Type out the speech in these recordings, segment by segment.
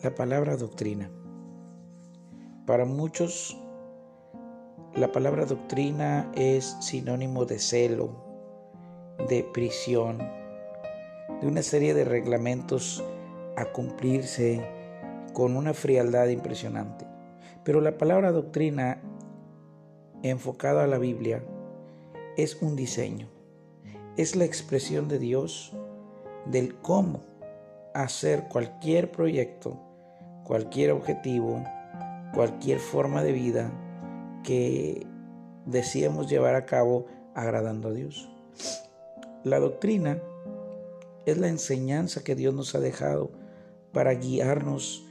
La palabra doctrina. Para muchos, la palabra doctrina es sinónimo de celo, de prisión, de una serie de reglamentos a cumplirse con una frialdad impresionante. Pero la palabra doctrina, enfocada a la Biblia, es un diseño, es la expresión de Dios del cómo hacer cualquier proyecto cualquier objetivo, cualquier forma de vida que deseemos llevar a cabo agradando a Dios. La doctrina es la enseñanza que Dios nos ha dejado para guiarnos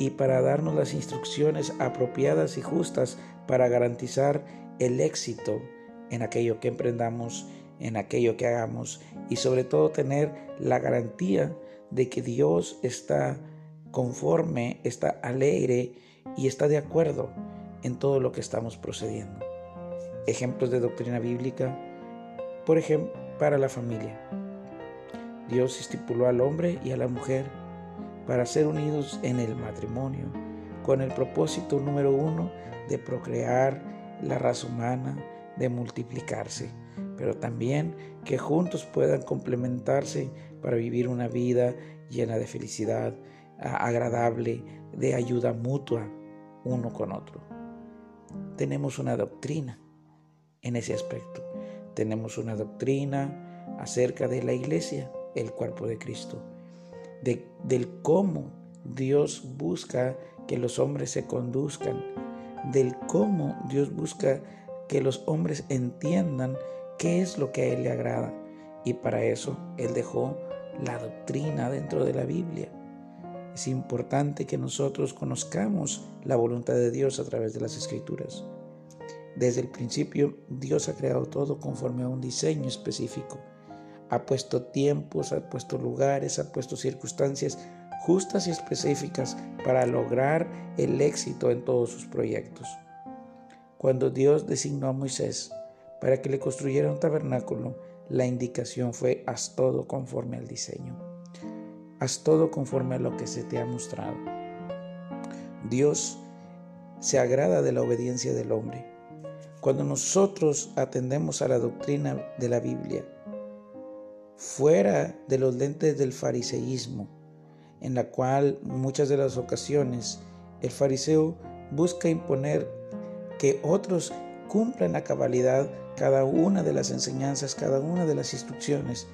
y para darnos las instrucciones apropiadas y justas para garantizar el éxito en aquello que emprendamos, en aquello que hagamos y sobre todo tener la garantía de que Dios está conforme, está alegre y está de acuerdo en todo lo que estamos procediendo. Ejemplos de doctrina bíblica, por ejemplo, para la familia. Dios estipuló al hombre y a la mujer para ser unidos en el matrimonio, con el propósito número uno de procrear la raza humana, de multiplicarse, pero también que juntos puedan complementarse para vivir una vida llena de felicidad, agradable, de ayuda mutua uno con otro. Tenemos una doctrina en ese aspecto. Tenemos una doctrina acerca de la iglesia, el cuerpo de Cristo, de, del cómo Dios busca que los hombres se conduzcan, del cómo Dios busca que los hombres entiendan qué es lo que a Él le agrada. Y para eso Él dejó la doctrina dentro de la Biblia. Es importante que nosotros conozcamos la voluntad de Dios a través de las escrituras. Desde el principio Dios ha creado todo conforme a un diseño específico. Ha puesto tiempos, ha puesto lugares, ha puesto circunstancias justas y específicas para lograr el éxito en todos sus proyectos. Cuando Dios designó a Moisés para que le construyera un tabernáculo, la indicación fue haz todo conforme al diseño. Haz todo conforme a lo que se te ha mostrado. Dios se agrada de la obediencia del hombre. Cuando nosotros atendemos a la doctrina de la Biblia, fuera de los lentes del fariseísmo, en la cual muchas de las ocasiones el fariseo busca imponer que otros cumplan a cabalidad cada una de las enseñanzas, cada una de las instrucciones,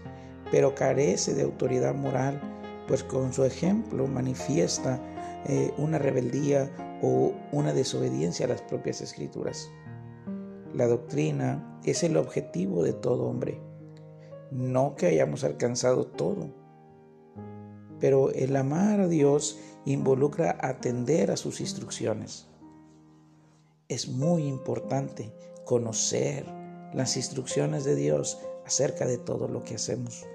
pero carece de autoridad moral pues con su ejemplo manifiesta eh, una rebeldía o una desobediencia a las propias escrituras. La doctrina es el objetivo de todo hombre, no que hayamos alcanzado todo, pero el amar a Dios involucra atender a sus instrucciones. Es muy importante conocer las instrucciones de Dios acerca de todo lo que hacemos,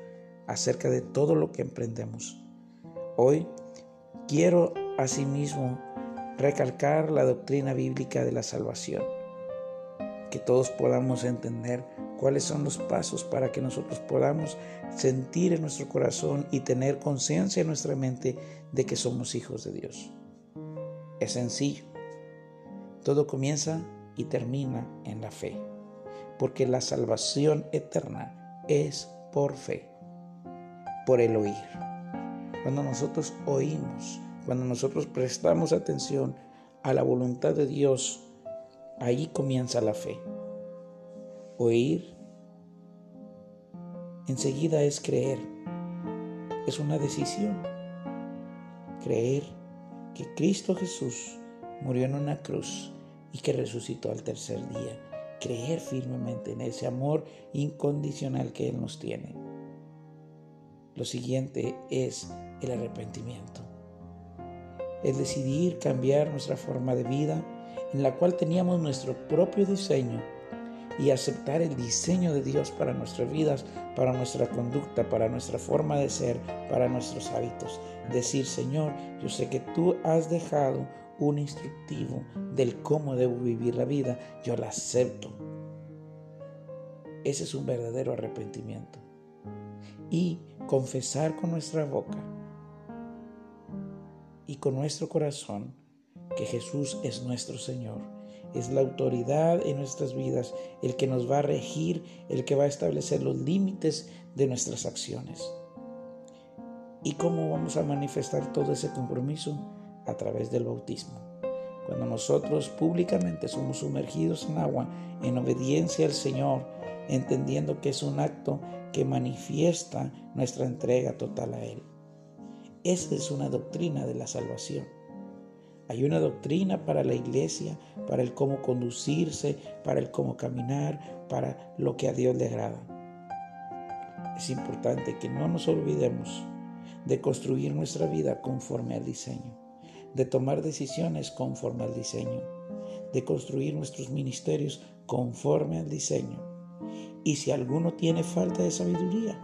acerca de todo lo que emprendemos. Hoy quiero asimismo recalcar la doctrina bíblica de la salvación, que todos podamos entender cuáles son los pasos para que nosotros podamos sentir en nuestro corazón y tener conciencia en nuestra mente de que somos hijos de Dios. Es sencillo. Todo comienza y termina en la fe, porque la salvación eterna es por fe, por el oír. Cuando nosotros oímos, cuando nosotros prestamos atención a la voluntad de Dios, ahí comienza la fe. Oír enseguida es creer. Es una decisión. Creer que Cristo Jesús murió en una cruz y que resucitó al tercer día. Creer firmemente en ese amor incondicional que Él nos tiene. Lo siguiente es el arrepentimiento. Es decidir cambiar nuestra forma de vida en la cual teníamos nuestro propio diseño y aceptar el diseño de Dios para nuestras vidas, para nuestra conducta, para nuestra forma de ser, para nuestros hábitos. Decir, Señor, yo sé que tú has dejado un instructivo del cómo debo vivir la vida, yo la acepto. Ese es un verdadero arrepentimiento. Y confesar con nuestra boca y con nuestro corazón que Jesús es nuestro Señor. Es la autoridad en nuestras vidas, el que nos va a regir, el que va a establecer los límites de nuestras acciones. ¿Y cómo vamos a manifestar todo ese compromiso? A través del bautismo. Cuando nosotros públicamente somos sumergidos en agua en obediencia al Señor, entendiendo que es un acto que manifiesta nuestra entrega total a Él. Esa es una doctrina de la salvación. Hay una doctrina para la iglesia, para el cómo conducirse, para el cómo caminar, para lo que a Dios le agrada. Es importante que no nos olvidemos de construir nuestra vida conforme al diseño, de tomar decisiones conforme al diseño, de construir nuestros ministerios conforme al diseño. Y si alguno tiene falta de sabiduría,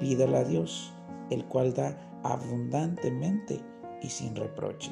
pídala a Dios, el cual da abundantemente y sin reproche.